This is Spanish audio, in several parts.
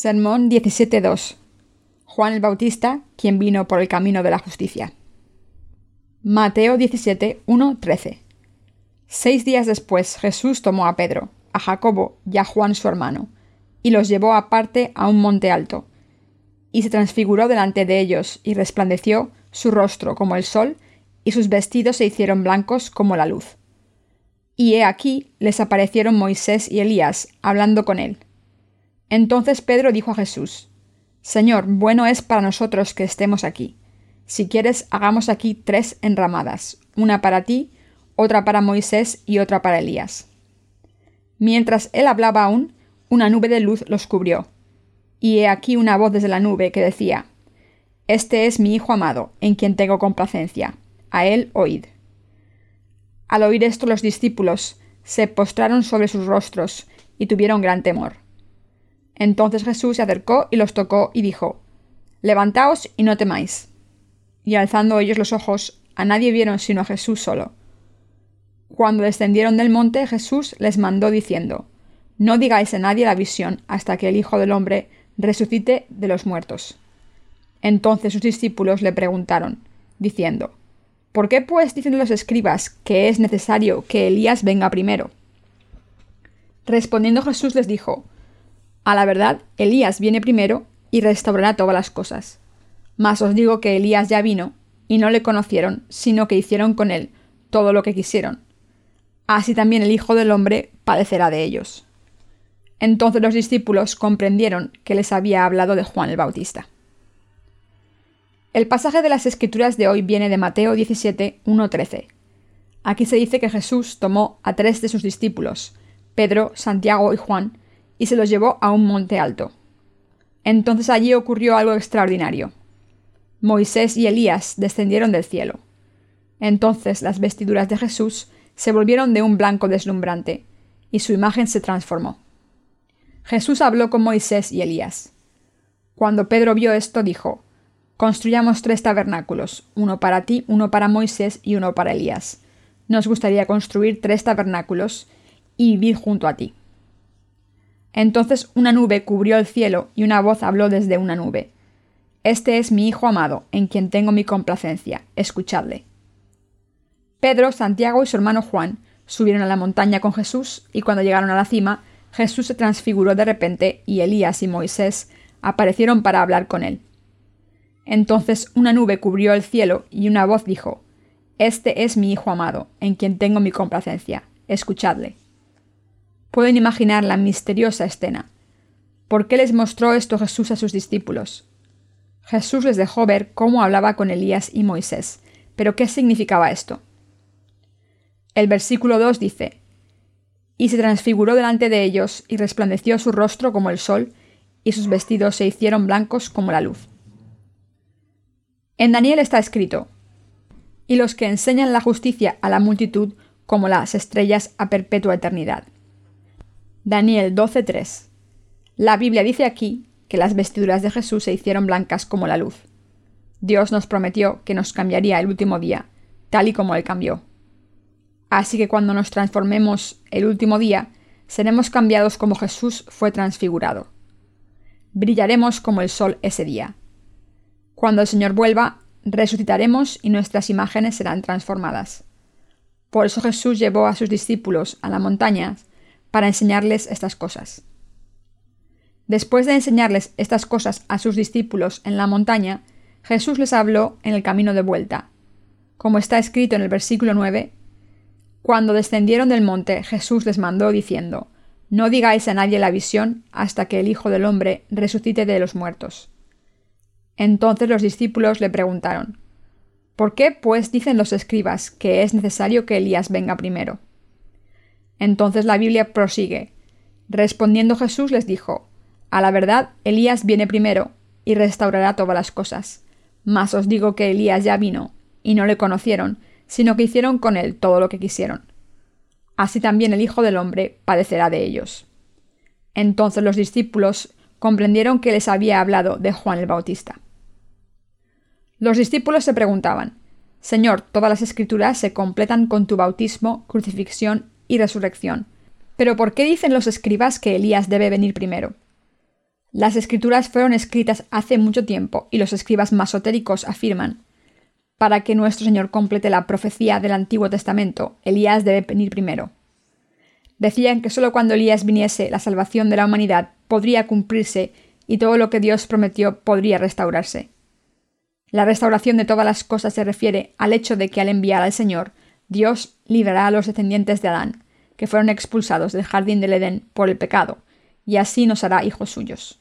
Sermón 17.2 Juan el Bautista, quien vino por el camino de la justicia. Mateo 17.1.13 Seis días después Jesús tomó a Pedro, a Jacobo y a Juan su hermano, y los llevó aparte a un monte alto, y se transfiguró delante de ellos, y resplandeció su rostro como el sol, y sus vestidos se hicieron blancos como la luz. Y he aquí les aparecieron Moisés y Elías, hablando con él. Entonces Pedro dijo a Jesús, Señor, bueno es para nosotros que estemos aquí. Si quieres, hagamos aquí tres enramadas, una para ti, otra para Moisés y otra para Elías. Mientras él hablaba aún, una nube de luz los cubrió. Y he aquí una voz desde la nube que decía, Este es mi Hijo amado, en quien tengo complacencia. A él oíd. Al oír esto los discípulos se postraron sobre sus rostros y tuvieron gran temor. Entonces Jesús se acercó y los tocó y dijo, Levantaos y no temáis. Y alzando ellos los ojos, a nadie vieron sino a Jesús solo. Cuando descendieron del monte, Jesús les mandó diciendo, No digáis a nadie la visión hasta que el Hijo del Hombre resucite de los muertos. Entonces sus discípulos le preguntaron, diciendo, ¿Por qué pues dicen los escribas que es necesario que Elías venga primero? Respondiendo Jesús les dijo, a la verdad, Elías viene primero y restaurará todas las cosas. Mas os digo que Elías ya vino, y no le conocieron, sino que hicieron con él todo lo que quisieron. Así también el Hijo del Hombre padecerá de ellos. Entonces los discípulos comprendieron que les había hablado de Juan el Bautista. El pasaje de las Escrituras de hoy viene de Mateo 17, 1-13. Aquí se dice que Jesús tomó a tres de sus discípulos, Pedro, Santiago y Juan, y se los llevó a un monte alto. Entonces allí ocurrió algo extraordinario. Moisés y Elías descendieron del cielo. Entonces las vestiduras de Jesús se volvieron de un blanco deslumbrante, y su imagen se transformó. Jesús habló con Moisés y Elías. Cuando Pedro vio esto, dijo, Construyamos tres tabernáculos, uno para ti, uno para Moisés y uno para Elías. Nos gustaría construir tres tabernáculos y vivir junto a ti. Entonces una nube cubrió el cielo y una voz habló desde una nube. Este es mi Hijo amado, en quien tengo mi complacencia. Escuchadle. Pedro, Santiago y su hermano Juan subieron a la montaña con Jesús, y cuando llegaron a la cima, Jesús se transfiguró de repente, y Elías y Moisés aparecieron para hablar con él. Entonces una nube cubrió el cielo, y una voz dijo, Este es mi Hijo amado, en quien tengo mi complacencia. Escuchadle. Pueden imaginar la misteriosa escena. ¿Por qué les mostró esto Jesús a sus discípulos? Jesús les dejó ver cómo hablaba con Elías y Moisés, pero ¿qué significaba esto? El versículo 2 dice, Y se transfiguró delante de ellos, y resplandeció su rostro como el sol, y sus vestidos se hicieron blancos como la luz. En Daniel está escrito, y los que enseñan la justicia a la multitud como las estrellas a perpetua eternidad. Daniel 12:3. La Biblia dice aquí que las vestiduras de Jesús se hicieron blancas como la luz. Dios nos prometió que nos cambiaría el último día, tal y como Él cambió. Así que cuando nos transformemos el último día, seremos cambiados como Jesús fue transfigurado. Brillaremos como el sol ese día. Cuando el Señor vuelva, resucitaremos y nuestras imágenes serán transformadas. Por eso Jesús llevó a sus discípulos a la montaña para enseñarles estas cosas. Después de enseñarles estas cosas a sus discípulos en la montaña, Jesús les habló en el camino de vuelta. Como está escrito en el versículo 9, Cuando descendieron del monte, Jesús les mandó diciendo, No digáis a nadie la visión hasta que el Hijo del Hombre resucite de los muertos. Entonces los discípulos le preguntaron, ¿Por qué, pues, dicen los escribas que es necesario que Elías venga primero? Entonces la Biblia prosigue. Respondiendo Jesús les dijo, A la verdad, Elías viene primero y restaurará todas las cosas. Mas os digo que Elías ya vino, y no le conocieron, sino que hicieron con él todo lo que quisieron. Así también el Hijo del Hombre padecerá de ellos. Entonces los discípulos comprendieron que les había hablado de Juan el Bautista. Los discípulos se preguntaban, Señor, todas las escrituras se completan con tu bautismo, crucifixión y resurrección. Pero ¿por qué dicen los escribas que Elías debe venir primero? Las escrituras fueron escritas hace mucho tiempo y los escribas masotéricos afirman, para que nuestro Señor complete la profecía del Antiguo Testamento, Elías debe venir primero. Decían que solo cuando Elías viniese la salvación de la humanidad podría cumplirse y todo lo que Dios prometió podría restaurarse. La restauración de todas las cosas se refiere al hecho de que al enviar al Señor, Dios librará a los descendientes de Adán, que fueron expulsados del jardín del Edén por el pecado, y así nos hará hijos suyos.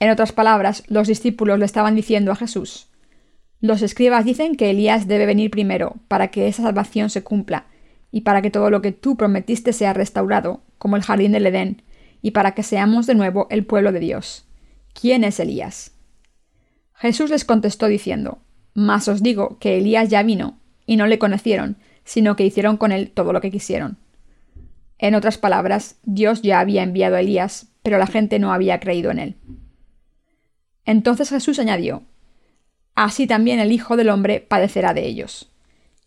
En otras palabras, los discípulos le estaban diciendo a Jesús, los escribas dicen que Elías debe venir primero para que esa salvación se cumpla, y para que todo lo que tú prometiste sea restaurado, como el jardín del Edén, y para que seamos de nuevo el pueblo de Dios. ¿Quién es Elías? Jesús les contestó diciendo, Mas os digo que Elías ya vino, y no le conocieron, sino que hicieron con él todo lo que quisieron. En otras palabras, Dios ya había enviado a Elías, pero la gente no había creído en él. Entonces Jesús añadió, Así también el Hijo del Hombre padecerá de ellos,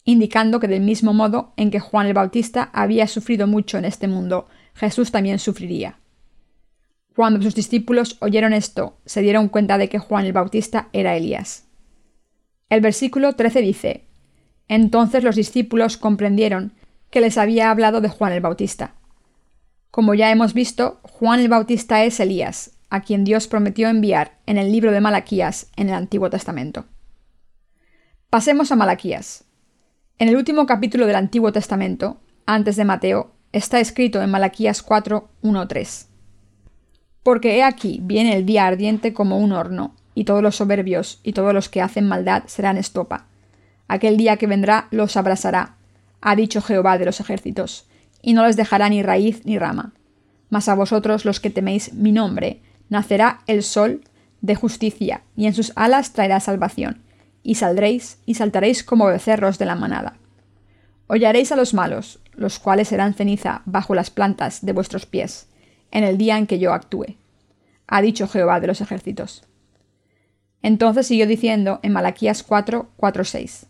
indicando que del mismo modo en que Juan el Bautista había sufrido mucho en este mundo, Jesús también sufriría. Cuando sus discípulos oyeron esto, se dieron cuenta de que Juan el Bautista era Elías. El versículo 13 dice, Entonces los discípulos comprendieron que les había hablado de Juan el Bautista. Como ya hemos visto, Juan el Bautista es Elías, a quien Dios prometió enviar en el libro de Malaquías en el Antiguo Testamento. Pasemos a Malaquías. En el último capítulo del Antiguo Testamento, antes de Mateo, está escrito en Malaquías 4, 1, 3. Porque he aquí viene el día ardiente como un horno, y todos los soberbios y todos los que hacen maldad serán estopa. Aquel día que vendrá los abrasará, ha dicho Jehová de los ejércitos, y no les dejará ni raíz ni rama. Mas a vosotros los que teméis mi nombre, nacerá el sol de justicia, y en sus alas traerá salvación, y saldréis y saltaréis como becerros de la manada. Hollaréis a los malos, los cuales serán ceniza bajo las plantas de vuestros pies en el día en que yo actúe, ha dicho Jehová de los ejércitos. Entonces siguió diciendo en Malaquías 4, 4, 6.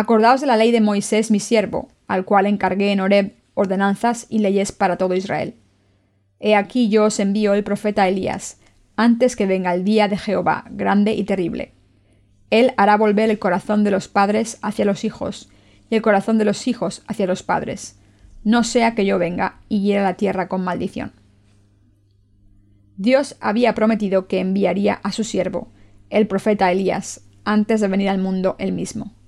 Acordaos de la ley de Moisés mi siervo, al cual encargué en Horeb ordenanzas y leyes para todo Israel. He aquí yo os envío el profeta Elías, antes que venga el día de Jehová, grande y terrible. Él hará volver el corazón de los padres hacia los hijos, y el corazón de los hijos hacia los padres, no sea que yo venga y hiera la tierra con maldición. Dios había prometido que enviaría a su siervo, el profeta Elías, antes de venir al mundo él mismo.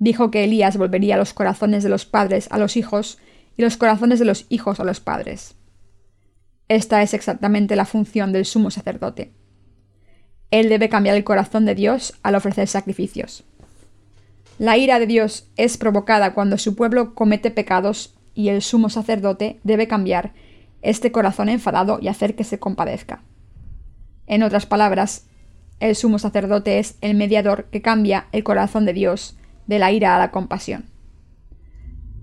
Dijo que Elías volvería los corazones de los padres a los hijos y los corazones de los hijos a los padres. Esta es exactamente la función del sumo sacerdote. Él debe cambiar el corazón de Dios al ofrecer sacrificios. La ira de Dios es provocada cuando su pueblo comete pecados y el sumo sacerdote debe cambiar este corazón enfadado y hacer que se compadezca. En otras palabras, el sumo sacerdote es el mediador que cambia el corazón de Dios de la ira a la compasión.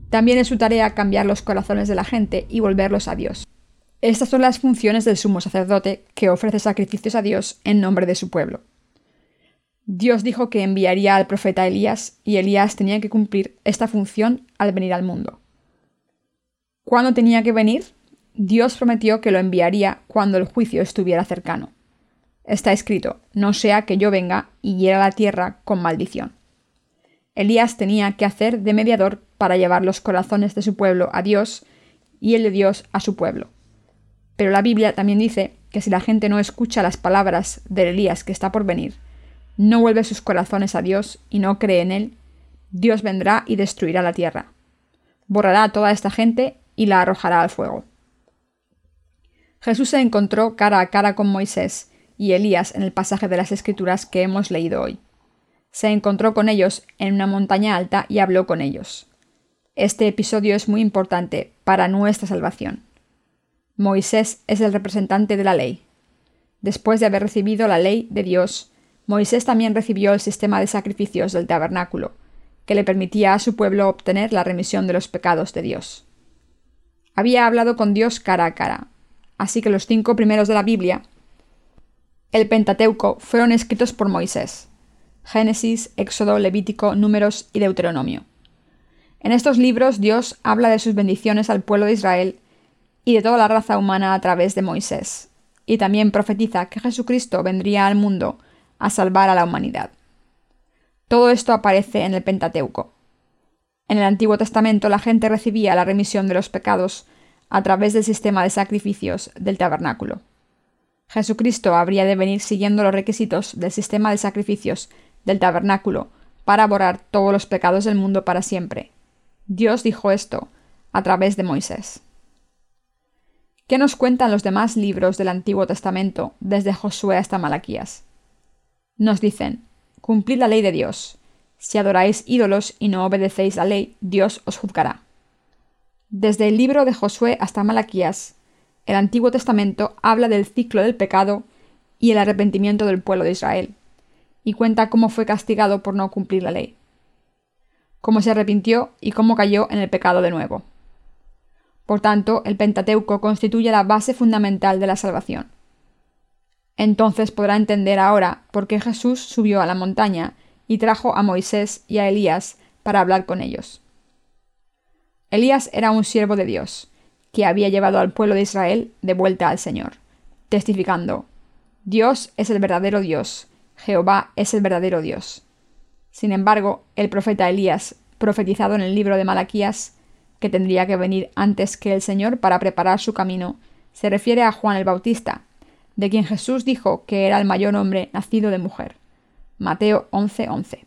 También es su tarea cambiar los corazones de la gente y volverlos a Dios. Estas son las funciones del sumo sacerdote que ofrece sacrificios a Dios en nombre de su pueblo. Dios dijo que enviaría al profeta Elías y Elías tenía que cumplir esta función al venir al mundo. ¿Cuándo tenía que venir? Dios prometió que lo enviaría cuando el juicio estuviera cercano. Está escrito, no sea que yo venga y hiera la tierra con maldición. Elías tenía que hacer de mediador para llevar los corazones de su pueblo a Dios y el de Dios a su pueblo. Pero la Biblia también dice que si la gente no escucha las palabras de Elías que está por venir, no vuelve sus corazones a Dios y no cree en él, Dios vendrá y destruirá la tierra. Borrará a toda esta gente y la arrojará al fuego. Jesús se encontró cara a cara con Moisés y Elías en el pasaje de las Escrituras que hemos leído hoy. Se encontró con ellos en una montaña alta y habló con ellos. Este episodio es muy importante para nuestra salvación. Moisés es el representante de la ley. Después de haber recibido la ley de Dios, Moisés también recibió el sistema de sacrificios del tabernáculo, que le permitía a su pueblo obtener la remisión de los pecados de Dios. Había hablado con Dios cara a cara, así que los cinco primeros de la Biblia, el Pentateuco, fueron escritos por Moisés. Génesis, Éxodo, Levítico, Números y Deuteronomio. En estos libros Dios habla de sus bendiciones al pueblo de Israel y de toda la raza humana a través de Moisés. y también profetiza que Jesucristo vendría al mundo a salvar a la humanidad. Todo esto aparece en el Pentateuco. En el Antiguo Testamento la gente recibía la remisión de los pecados a través del sistema de sacrificios del tabernáculo. Jesucristo habría de venir siguiendo los requisitos del sistema de sacrificios del tabernáculo para borrar todos los pecados del mundo para siempre. Dios dijo esto a través de Moisés. ¿Qué nos cuentan los demás libros del Antiguo Testamento desde Josué hasta Malaquías? Nos dicen, cumplid la ley de Dios. Si adoráis ídolos y no obedecéis la ley, Dios os juzgará. Desde el libro de Josué hasta Malaquías, el Antiguo Testamento habla del ciclo del pecado y el arrepentimiento del pueblo de Israel, y cuenta cómo fue castigado por no cumplir la ley, cómo se arrepintió y cómo cayó en el pecado de nuevo. Por tanto, el Pentateuco constituye la base fundamental de la salvación. Entonces podrá entender ahora por qué Jesús subió a la montaña y trajo a Moisés y a Elías para hablar con ellos. Elías era un siervo de Dios, que había llevado al pueblo de Israel de vuelta al Señor, testificando, Dios es el verdadero Dios, Jehová es el verdadero Dios. Sin embargo, el profeta Elías, profetizado en el libro de Malaquías, que tendría que venir antes que el Señor para preparar su camino, se refiere a Juan el Bautista, de quien Jesús dijo que era el mayor hombre nacido de mujer. Mateo 11:11.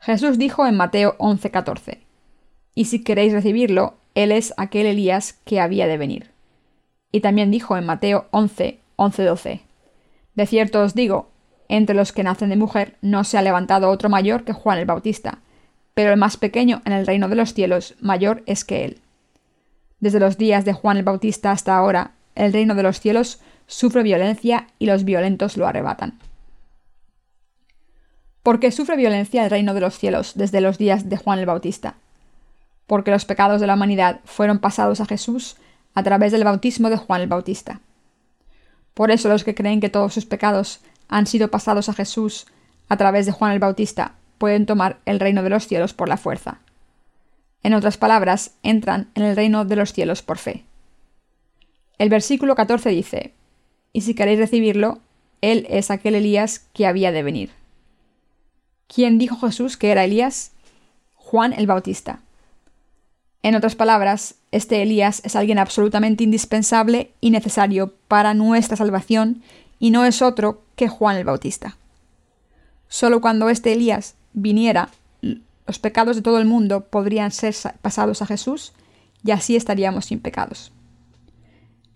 Jesús dijo en Mateo 11:14, Y si queréis recibirlo, él es aquel Elías que había de venir. Y también dijo en Mateo 11, 11, 12, De cierto os digo, entre los que nacen de mujer no se ha levantado otro mayor que Juan el Bautista, pero el más pequeño en el reino de los cielos mayor es que él. Desde los días de Juan el Bautista hasta ahora, el reino de los cielos sufre violencia y los violentos lo arrebatan. ¿Por qué sufre violencia el reino de los cielos desde los días de Juan el Bautista? porque los pecados de la humanidad fueron pasados a Jesús a través del bautismo de Juan el Bautista. Por eso los que creen que todos sus pecados han sido pasados a Jesús a través de Juan el Bautista pueden tomar el reino de los cielos por la fuerza. En otras palabras, entran en el reino de los cielos por fe. El versículo 14 dice, Y si queréis recibirlo, él es aquel Elías que había de venir. ¿Quién dijo Jesús que era Elías? Juan el Bautista. En otras palabras, este Elías es alguien absolutamente indispensable y necesario para nuestra salvación y no es otro que Juan el Bautista. Solo cuando este Elías viniera, los pecados de todo el mundo podrían ser pasados a Jesús y así estaríamos sin pecados.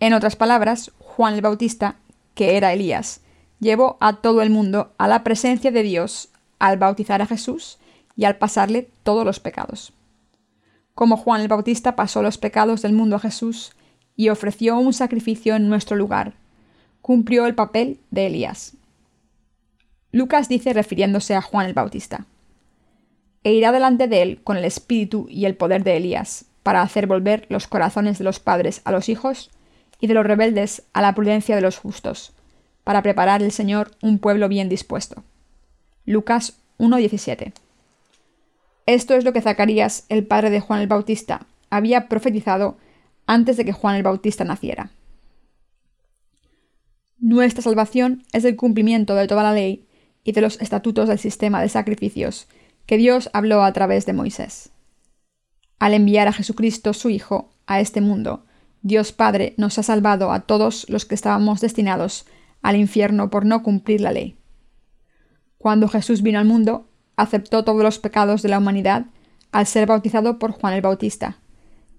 En otras palabras, Juan el Bautista, que era Elías, llevó a todo el mundo a la presencia de Dios al bautizar a Jesús y al pasarle todos los pecados como Juan el Bautista pasó los pecados del mundo a Jesús y ofreció un sacrificio en nuestro lugar, cumplió el papel de Elías. Lucas dice refiriéndose a Juan el Bautista, e irá delante de él con el espíritu y el poder de Elías, para hacer volver los corazones de los padres a los hijos y de los rebeldes a la prudencia de los justos, para preparar el Señor un pueblo bien dispuesto. Lucas 1.17 esto es lo que Zacarías, el padre de Juan el Bautista, había profetizado antes de que Juan el Bautista naciera. Nuestra salvación es el cumplimiento de toda la ley y de los estatutos del sistema de sacrificios que Dios habló a través de Moisés. Al enviar a Jesucristo, su Hijo, a este mundo, Dios Padre nos ha salvado a todos los que estábamos destinados al infierno por no cumplir la ley. Cuando Jesús vino al mundo, aceptó todos los pecados de la humanidad al ser bautizado por Juan el Bautista,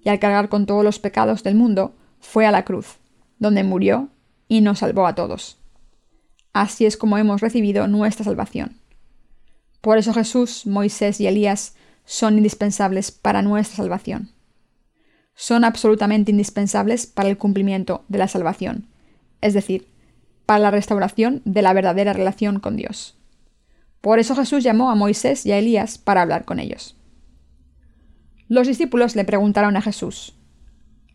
y al cargar con todos los pecados del mundo, fue a la cruz, donde murió y nos salvó a todos. Así es como hemos recibido nuestra salvación. Por eso Jesús, Moisés y Elías son indispensables para nuestra salvación. Son absolutamente indispensables para el cumplimiento de la salvación, es decir, para la restauración de la verdadera relación con Dios. Por eso Jesús llamó a Moisés y a Elías para hablar con ellos. Los discípulos le preguntaron a Jesús,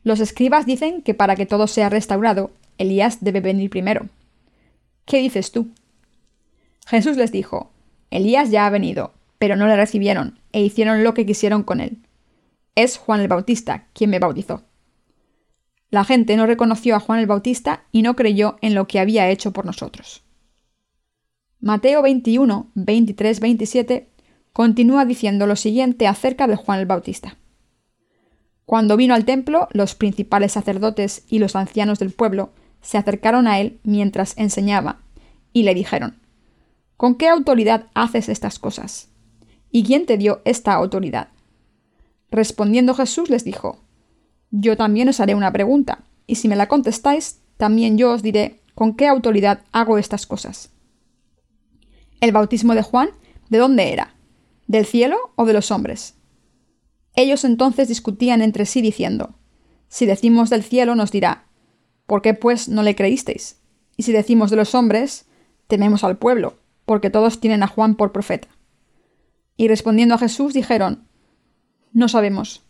Los escribas dicen que para que todo sea restaurado, Elías debe venir primero. ¿Qué dices tú? Jesús les dijo, Elías ya ha venido, pero no le recibieron e hicieron lo que quisieron con él. Es Juan el Bautista quien me bautizó. La gente no reconoció a Juan el Bautista y no creyó en lo que había hecho por nosotros. Mateo 21, 23, 27 continúa diciendo lo siguiente acerca de Juan el Bautista. Cuando vino al templo, los principales sacerdotes y los ancianos del pueblo se acercaron a él mientras enseñaba, y le dijeron, ¿Con qué autoridad haces estas cosas? ¿Y quién te dio esta autoridad? Respondiendo Jesús les dijo, Yo también os haré una pregunta, y si me la contestáis, también yo os diré con qué autoridad hago estas cosas. ¿El bautismo de Juan de dónde era? ¿Del cielo o de los hombres? Ellos entonces discutían entre sí diciendo, Si decimos del cielo nos dirá, ¿por qué pues no le creísteis? Y si decimos de los hombres, tememos al pueblo, porque todos tienen a Juan por profeta. Y respondiendo a Jesús dijeron, No sabemos.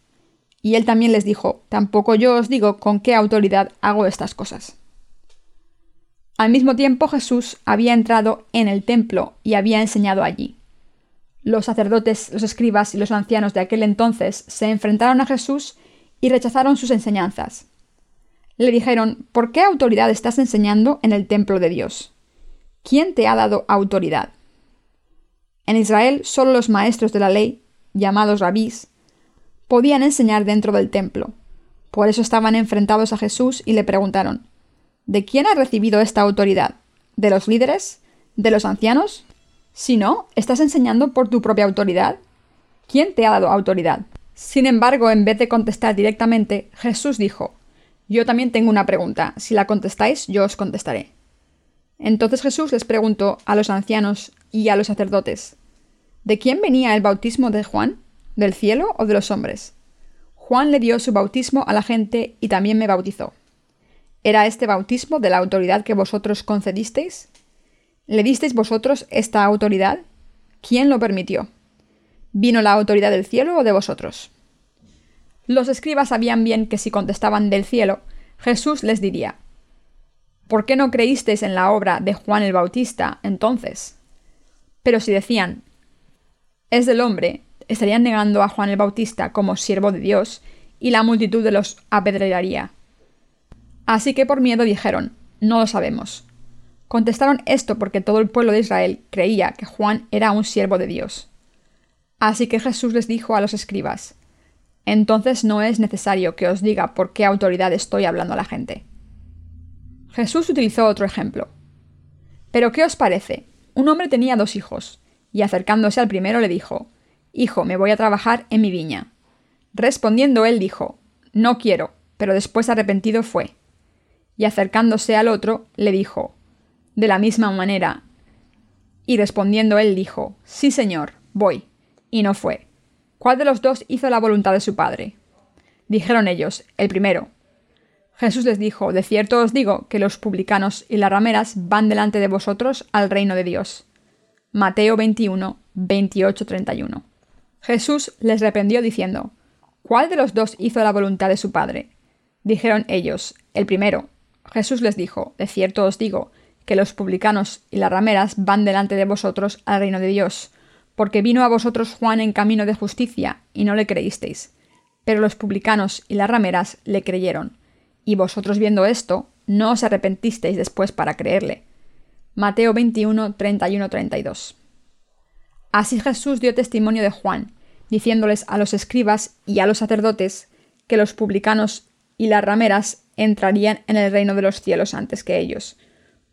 Y él también les dijo, Tampoco yo os digo con qué autoridad hago estas cosas. Al mismo tiempo Jesús había entrado en el templo y había enseñado allí. Los sacerdotes, los escribas y los ancianos de aquel entonces se enfrentaron a Jesús y rechazaron sus enseñanzas. Le dijeron, ¿por qué autoridad estás enseñando en el templo de Dios? ¿Quién te ha dado autoridad? En Israel solo los maestros de la ley, llamados rabís, podían enseñar dentro del templo. Por eso estaban enfrentados a Jesús y le preguntaron, ¿De quién has recibido esta autoridad? ¿De los líderes? ¿De los ancianos? Si no, ¿estás enseñando por tu propia autoridad? ¿Quién te ha dado autoridad? Sin embargo, en vez de contestar directamente, Jesús dijo, Yo también tengo una pregunta. Si la contestáis, yo os contestaré. Entonces Jesús les preguntó a los ancianos y a los sacerdotes, ¿De quién venía el bautismo de Juan? ¿Del cielo o de los hombres? Juan le dio su bautismo a la gente y también me bautizó. ¿Era este bautismo de la autoridad que vosotros concedisteis? ¿Le disteis vosotros esta autoridad? ¿Quién lo permitió? ¿Vino la autoridad del cielo o de vosotros? Los escribas sabían bien que si contestaban del cielo, Jesús les diría, ¿Por qué no creísteis en la obra de Juan el Bautista entonces? Pero si decían, es del hombre, estarían negando a Juan el Bautista como siervo de Dios, y la multitud de los apedrearía. Así que por miedo dijeron, no lo sabemos. Contestaron esto porque todo el pueblo de Israel creía que Juan era un siervo de Dios. Así que Jesús les dijo a los escribas, Entonces no es necesario que os diga por qué autoridad estoy hablando a la gente. Jesús utilizó otro ejemplo. Pero ¿qué os parece? Un hombre tenía dos hijos, y acercándose al primero le dijo, Hijo, me voy a trabajar en mi viña. Respondiendo él dijo, No quiero, pero después arrepentido fue. Y acercándose al otro, le dijo, de la misma manera. Y respondiendo él dijo, Sí, señor, voy. Y no fue. ¿Cuál de los dos hizo la voluntad de su padre? Dijeron ellos, el primero. Jesús les dijo, De cierto os digo que los publicanos y las rameras van delante de vosotros al reino de Dios. Mateo 21, 28, 31. Jesús les reprendió diciendo, ¿Cuál de los dos hizo la voluntad de su padre? Dijeron ellos, el primero. Jesús les dijo, De cierto os digo que los publicanos y las rameras van delante de vosotros al reino de Dios, porque vino a vosotros Juan en camino de justicia, y no le creísteis. Pero los publicanos y las rameras le creyeron, y vosotros viendo esto, no os arrepentisteis después para creerle. Mateo 21, 31, 32. Así Jesús dio testimonio de Juan, diciéndoles a los escribas y a los sacerdotes que los publicanos y las rameras entrarían en el reino de los cielos antes que ellos,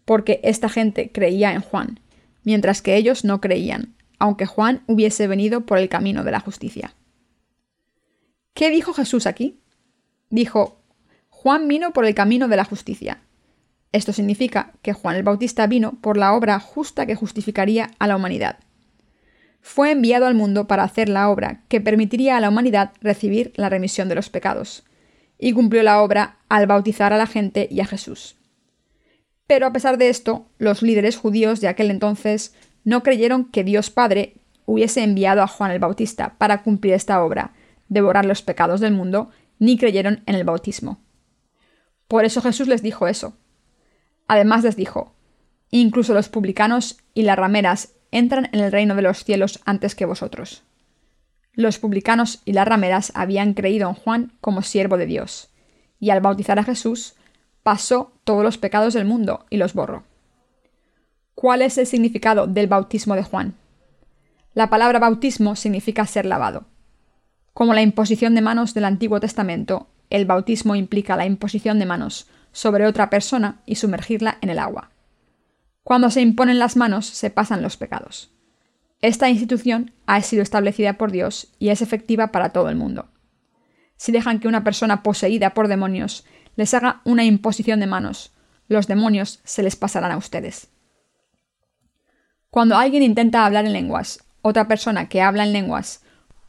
porque esta gente creía en Juan, mientras que ellos no creían, aunque Juan hubiese venido por el camino de la justicia. ¿Qué dijo Jesús aquí? Dijo, Juan vino por el camino de la justicia. Esto significa que Juan el Bautista vino por la obra justa que justificaría a la humanidad. Fue enviado al mundo para hacer la obra que permitiría a la humanidad recibir la remisión de los pecados, y cumplió la obra al bautizar a la gente y a Jesús. Pero a pesar de esto, los líderes judíos de aquel entonces no creyeron que Dios Padre hubiese enviado a Juan el Bautista para cumplir esta obra, devorar los pecados del mundo, ni creyeron en el bautismo. Por eso Jesús les dijo eso. Además les dijo, incluso los publicanos y las rameras entran en el reino de los cielos antes que vosotros. Los publicanos y las rameras habían creído en Juan como siervo de Dios, y al bautizar a Jesús, pasó todos los pecados del mundo y los borró. ¿Cuál es el significado del bautismo de Juan? La palabra bautismo significa ser lavado. Como la imposición de manos del Antiguo Testamento, el bautismo implica la imposición de manos sobre otra persona y sumergirla en el agua. Cuando se imponen las manos se pasan los pecados. Esta institución ha sido establecida por Dios y es efectiva para todo el mundo. Si dejan que una persona poseída por demonios les haga una imposición de manos, los demonios se les pasarán a ustedes. Cuando alguien intenta hablar en lenguas, otra persona que habla en lenguas,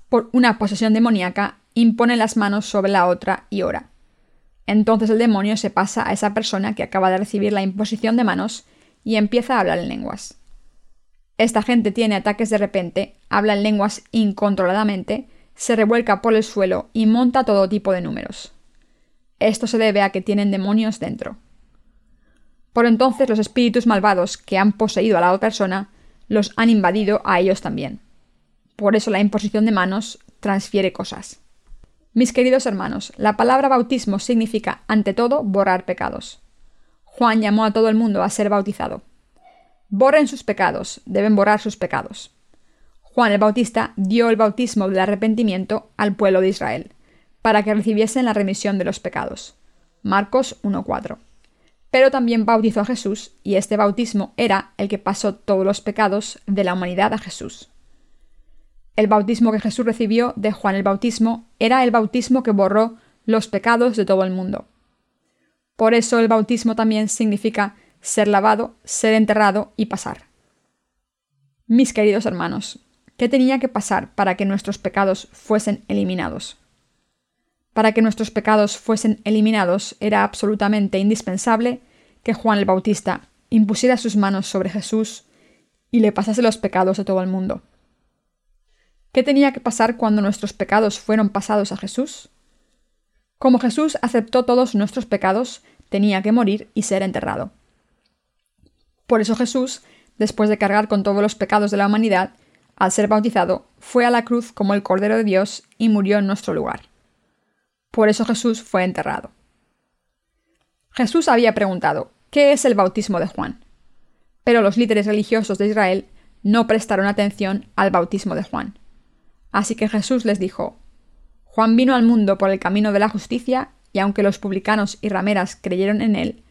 por una posesión demoníaca, impone las manos sobre la otra y ora. Entonces el demonio se pasa a esa persona que acaba de recibir la imposición de manos y empieza a hablar en lenguas. Esta gente tiene ataques de repente, habla en lenguas incontroladamente, se revuelca por el suelo y monta todo tipo de números. Esto se debe a que tienen demonios dentro. Por entonces los espíritus malvados que han poseído a la otra persona los han invadido a ellos también. Por eso la imposición de manos transfiere cosas. Mis queridos hermanos, la palabra bautismo significa, ante todo, borrar pecados. Juan llamó a todo el mundo a ser bautizado. Borren sus pecados, deben borrar sus pecados. Juan el Bautista dio el bautismo del arrepentimiento al pueblo de Israel, para que recibiesen la remisión de los pecados. Marcos 1.4. Pero también bautizó a Jesús, y este bautismo era el que pasó todos los pecados de la humanidad a Jesús. El bautismo que Jesús recibió de Juan el Bautismo era el bautismo que borró los pecados de todo el mundo. Por eso el bautismo también significa ser lavado, ser enterrado y pasar. Mis queridos hermanos, ¿qué tenía que pasar para que nuestros pecados fuesen eliminados? Para que nuestros pecados fuesen eliminados era absolutamente indispensable que Juan el Bautista impusiera sus manos sobre Jesús y le pasase los pecados de todo el mundo. ¿Qué tenía que pasar cuando nuestros pecados fueron pasados a Jesús? Como Jesús aceptó todos nuestros pecados, tenía que morir y ser enterrado. Por eso Jesús, después de cargar con todos los pecados de la humanidad, al ser bautizado, fue a la cruz como el Cordero de Dios y murió en nuestro lugar. Por eso Jesús fue enterrado. Jesús había preguntado, ¿qué es el bautismo de Juan? Pero los líderes religiosos de Israel no prestaron atención al bautismo de Juan. Así que Jesús les dijo, Juan vino al mundo por el camino de la justicia, y aunque los publicanos y rameras creyeron en él,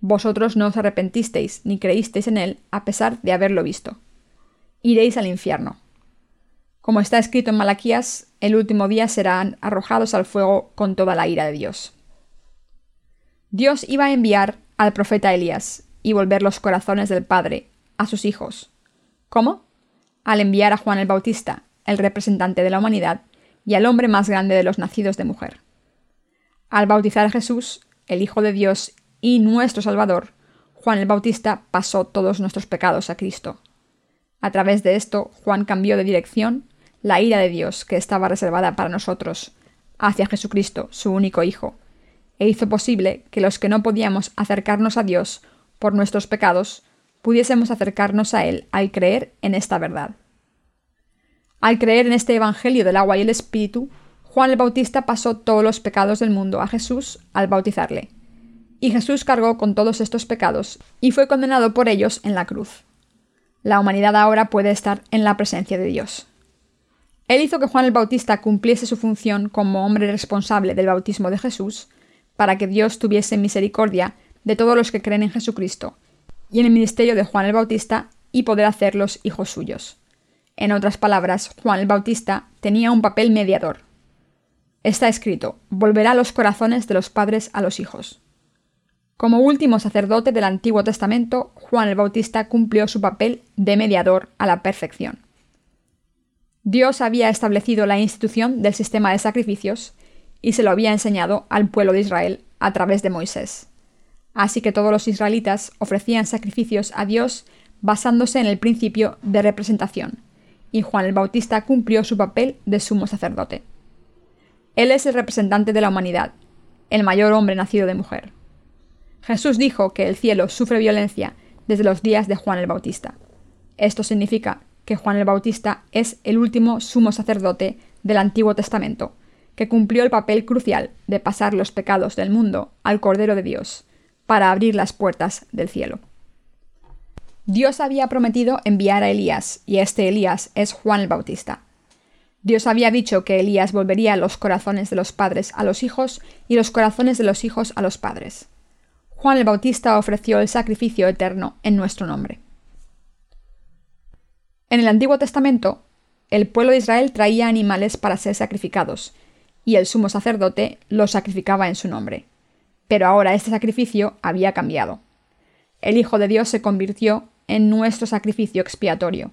vosotros no os arrepentisteis ni creísteis en él a pesar de haberlo visto. Iréis al infierno. Como está escrito en Malaquías, el último día serán arrojados al fuego con toda la ira de Dios. Dios iba a enviar al profeta Elías y volver los corazones del Padre a sus hijos. ¿Cómo? Al enviar a Juan el Bautista, el representante de la humanidad, y al hombre más grande de los nacidos de mujer. Al bautizar a Jesús, el Hijo de Dios y nuestro Salvador, Juan el Bautista pasó todos nuestros pecados a Cristo. A través de esto, Juan cambió de dirección la ira de Dios que estaba reservada para nosotros hacia Jesucristo, su único Hijo, e hizo posible que los que no podíamos acercarnos a Dios por nuestros pecados, pudiésemos acercarnos a Él al creer en esta verdad. Al creer en este Evangelio del agua y el Espíritu, Juan el Bautista pasó todos los pecados del mundo a Jesús al bautizarle y Jesús cargó con todos estos pecados y fue condenado por ellos en la cruz. La humanidad ahora puede estar en la presencia de Dios. Él hizo que Juan el Bautista cumpliese su función como hombre responsable del bautismo de Jesús, para que Dios tuviese misericordia de todos los que creen en Jesucristo, y en el ministerio de Juan el Bautista y poder hacerlos hijos suyos. En otras palabras, Juan el Bautista tenía un papel mediador. Está escrito, volverá los corazones de los padres a los hijos. Como último sacerdote del Antiguo Testamento, Juan el Bautista cumplió su papel de mediador a la perfección. Dios había establecido la institución del sistema de sacrificios y se lo había enseñado al pueblo de Israel a través de Moisés. Así que todos los israelitas ofrecían sacrificios a Dios basándose en el principio de representación, y Juan el Bautista cumplió su papel de sumo sacerdote. Él es el representante de la humanidad, el mayor hombre nacido de mujer. Jesús dijo que el cielo sufre violencia desde los días de Juan el Bautista. Esto significa que Juan el Bautista es el último sumo sacerdote del Antiguo Testamento, que cumplió el papel crucial de pasar los pecados del mundo al Cordero de Dios, para abrir las puertas del cielo. Dios había prometido enviar a Elías, y este Elías es Juan el Bautista. Dios había dicho que Elías volvería los corazones de los padres a los hijos y los corazones de los hijos a los padres. Juan el Bautista ofreció el sacrificio eterno en nuestro nombre. En el Antiguo Testamento, el pueblo de Israel traía animales para ser sacrificados, y el sumo sacerdote los sacrificaba en su nombre. Pero ahora este sacrificio había cambiado. El Hijo de Dios se convirtió en nuestro sacrificio expiatorio.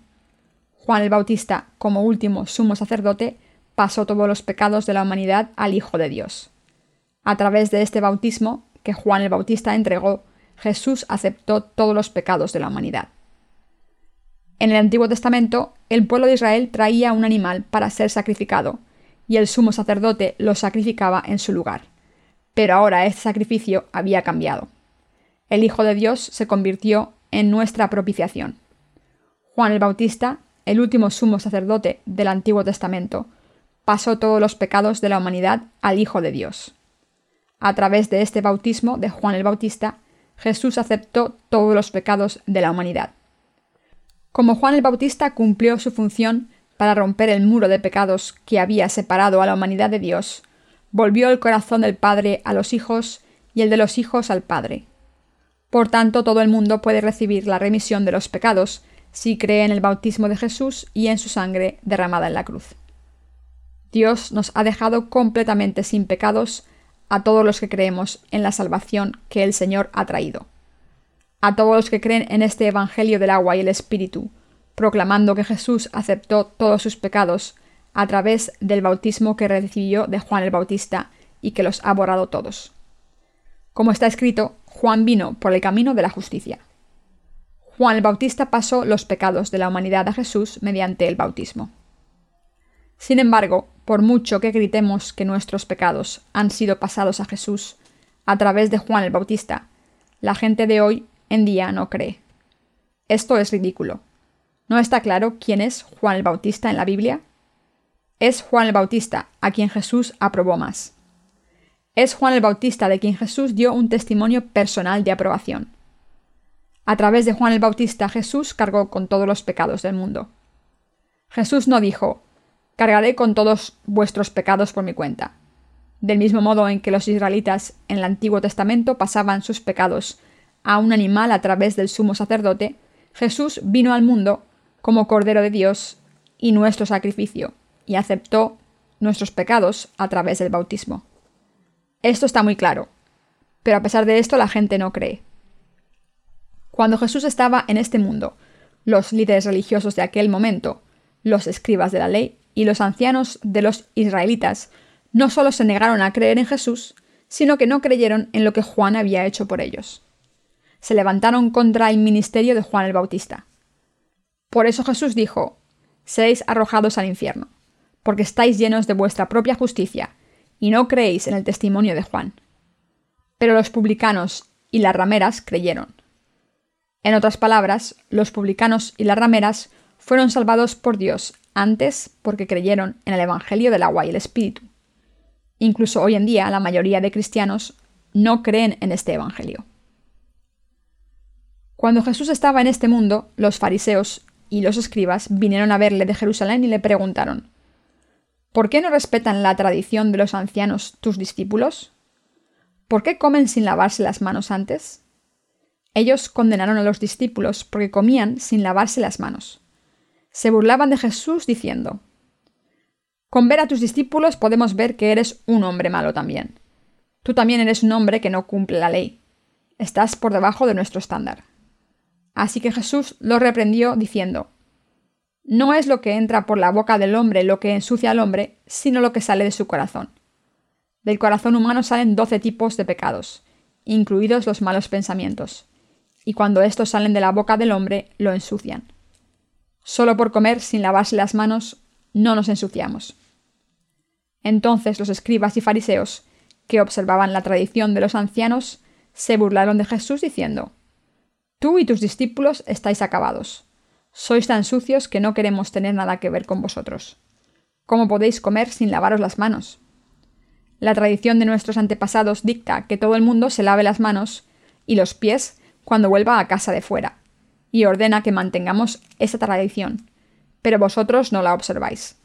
Juan el Bautista, como último sumo sacerdote, pasó todos los pecados de la humanidad al Hijo de Dios. A través de este bautismo que Juan el Bautista entregó, Jesús aceptó todos los pecados de la humanidad. En el Antiguo Testamento, el pueblo de Israel traía un animal para ser sacrificado, y el sumo sacerdote lo sacrificaba en su lugar. Pero ahora este sacrificio había cambiado. El Hijo de Dios se convirtió en nuestra propiciación. Juan el Bautista, el último sumo sacerdote del Antiguo Testamento, pasó todos los pecados de la humanidad al Hijo de Dios. A través de este bautismo de Juan el Bautista, Jesús aceptó todos los pecados de la humanidad. Como Juan el Bautista cumplió su función para romper el muro de pecados que había separado a la humanidad de Dios, volvió el corazón del Padre a los hijos y el de los hijos al Padre. Por tanto, todo el mundo puede recibir la remisión de los pecados si cree en el bautismo de Jesús y en su sangre derramada en la cruz. Dios nos ha dejado completamente sin pecados a todos los que creemos en la salvación que el Señor ha traído. A todos los que creen en este Evangelio del agua y el Espíritu, proclamando que Jesús aceptó todos sus pecados a través del bautismo que recibió de Juan el Bautista y que los ha borrado todos. Como está escrito, Juan vino por el camino de la justicia. Juan el Bautista pasó los pecados de la humanidad a Jesús mediante el bautismo. Sin embargo, por mucho que gritemos que nuestros pecados han sido pasados a Jesús a través de Juan el Bautista, la gente de hoy en día no cree. Esto es ridículo. ¿No está claro quién es Juan el Bautista en la Biblia? Es Juan el Bautista, a quien Jesús aprobó más. Es Juan el Bautista de quien Jesús dio un testimonio personal de aprobación. A través de Juan el Bautista Jesús cargó con todos los pecados del mundo. Jesús no dijo, cargaré con todos vuestros pecados por mi cuenta. Del mismo modo en que los israelitas en el Antiguo Testamento pasaban sus pecados a un animal a través del sumo sacerdote, Jesús vino al mundo como Cordero de Dios y nuestro sacrificio, y aceptó nuestros pecados a través del bautismo. Esto está muy claro, pero a pesar de esto la gente no cree. Cuando Jesús estaba en este mundo, los líderes religiosos de aquel momento, los escribas de la ley, y los ancianos de los israelitas no solo se negaron a creer en Jesús, sino que no creyeron en lo que Juan había hecho por ellos. Se levantaron contra el ministerio de Juan el Bautista. Por eso Jesús dijo, Seréis arrojados al infierno, porque estáis llenos de vuestra propia justicia, y no creéis en el testimonio de Juan. Pero los publicanos y las rameras creyeron. En otras palabras, los publicanos y las rameras fueron salvados por Dios antes porque creyeron en el Evangelio del agua y el Espíritu. Incluso hoy en día la mayoría de cristianos no creen en este Evangelio. Cuando Jesús estaba en este mundo, los fariseos y los escribas vinieron a verle de Jerusalén y le preguntaron, ¿Por qué no respetan la tradición de los ancianos tus discípulos? ¿Por qué comen sin lavarse las manos antes? Ellos condenaron a los discípulos porque comían sin lavarse las manos se burlaban de Jesús diciendo, Con ver a tus discípulos podemos ver que eres un hombre malo también. Tú también eres un hombre que no cumple la ley. Estás por debajo de nuestro estándar. Así que Jesús lo reprendió diciendo, No es lo que entra por la boca del hombre lo que ensucia al hombre, sino lo que sale de su corazón. Del corazón humano salen doce tipos de pecados, incluidos los malos pensamientos, y cuando estos salen de la boca del hombre lo ensucian. Solo por comer sin lavarse las manos no nos ensuciamos. Entonces los escribas y fariseos, que observaban la tradición de los ancianos, se burlaron de Jesús diciendo, Tú y tus discípulos estáis acabados. Sois tan sucios que no queremos tener nada que ver con vosotros. ¿Cómo podéis comer sin lavaros las manos? La tradición de nuestros antepasados dicta que todo el mundo se lave las manos y los pies cuando vuelva a casa de fuera, y ordena que mantengamos esa tradición, pero vosotros no la observáis.